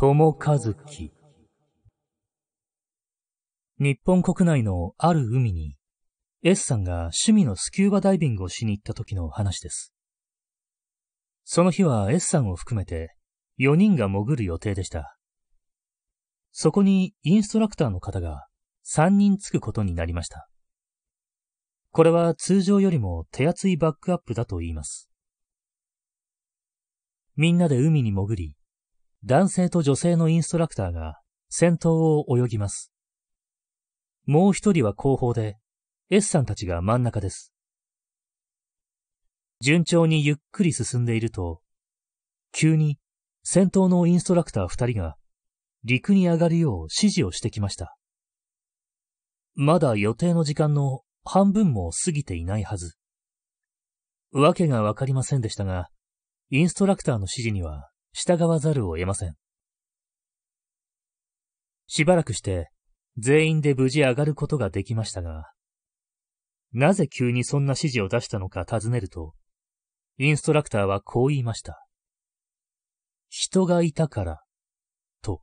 友和樹。日本国内のある海に、S さんが趣味のスキューバダイビングをしに行った時の話です。その日は S さんを含めて4人が潜る予定でした。そこにインストラクターの方が3人つくことになりました。これは通常よりも手厚いバックアップだと言います。みんなで海に潜り、男性と女性のインストラクターが先頭を泳ぎます。もう一人は後方で、S さんたちが真ん中です。順調にゆっくり進んでいると、急に先頭のインストラクター二人が陸に上がるよう指示をしてきました。まだ予定の時間の半分も過ぎていないはず。わけがわかりませんでしたが、インストラクターの指示には従わざるを得ません。しばらくして、全員で無事上がることができましたが、なぜ急にそんな指示を出したのか尋ねると、インストラクターはこう言いました。人がいたから、と。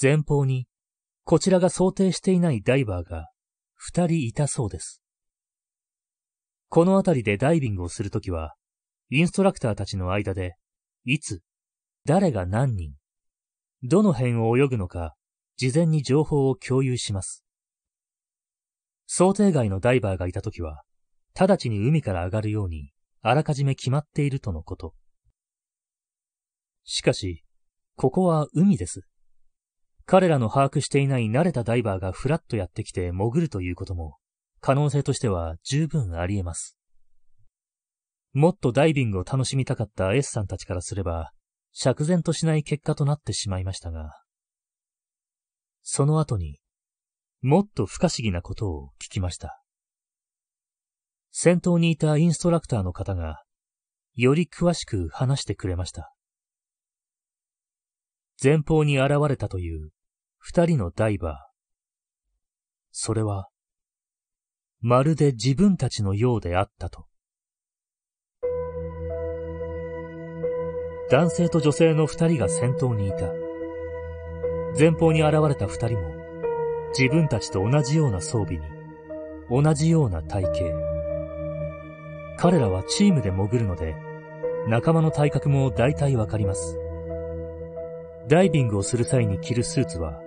前方に、こちらが想定していないダイバーが二人いたそうです。この辺りでダイビングをするときは、インストラクターたちの間で、いつ、誰が何人、どの辺を泳ぐのか、事前に情報を共有します。想定外のダイバーがいたときは、直ちに海から上がるように、あらかじめ決まっているとのこと。しかし、ここは海です。彼らの把握していない慣れたダイバーがフラッとやってきて潜るということも、可能性としては十分あり得ます。もっとダイビングを楽しみたかった S さんたちからすれば、釈然としない結果となってしまいましたが、その後に、もっと不可思議なことを聞きました。先頭にいたインストラクターの方が、より詳しく話してくれました。前方に現れたという二人のダイバー。それは、まるで自分たちのようであったと。男性と女性の二人が先頭にいた。前方に現れた二人も、自分たちと同じような装備に、同じような体型。彼らはチームで潜るので、仲間の体格も大体わかります。ダイビングをする際に着るスーツは、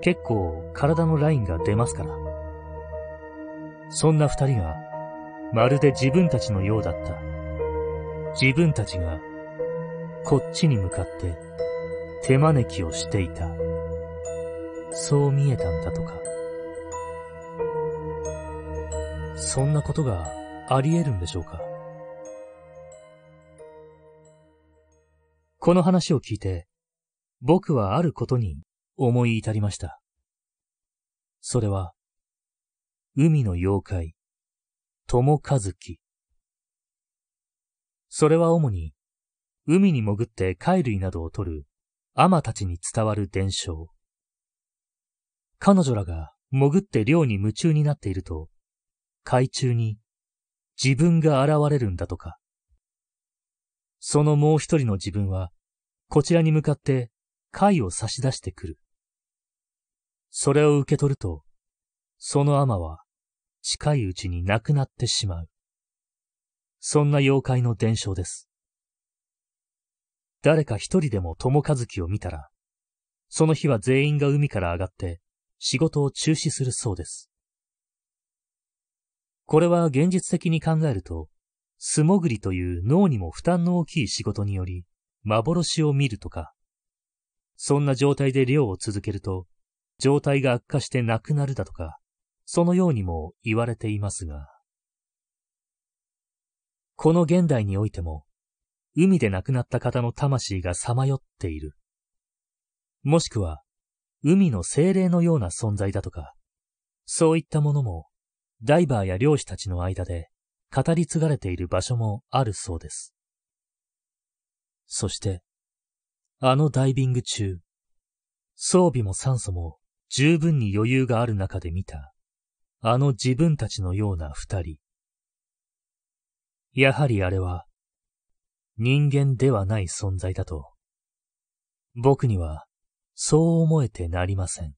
結構体のラインが出ますから。そんな二人が、まるで自分たちのようだった。自分たちがこっちに向かって手招きをしていた。そう見えたんだとか。そんなことがあり得るんでしょうかこの話を聞いて、僕はあることに思い至りました。それは、海の妖怪、友和樹。それは主に、海に潜って貝類などを取るアマたちに伝わる伝承。彼女らが潜って漁に夢中になっていると、海中に自分が現れるんだとか。そのもう一人の自分は、こちらに向かって貝を差し出してくる。それを受け取ると、そのアマは近いうちに亡くなってしまう。そんな妖怪の伝承です。誰か一人でも友和樹を見たら、その日は全員が海から上がって仕事を中止するそうです。これは現実的に考えると、素潜りという脳にも負担の大きい仕事により、幻を見るとか、そんな状態で漁を続けると、状態が悪化して亡くなるだとか、そのようにも言われていますが、この現代においても、海で亡くなった方の魂がさまよっている。もしくは、海の精霊のような存在だとか、そういったものも、ダイバーや漁師たちの間で語り継がれている場所もあるそうです。そして、あのダイビング中、装備も酸素も十分に余裕がある中で見た、あの自分たちのような二人。やはりあれは、人間ではない存在だと僕には、そう思えてなりません。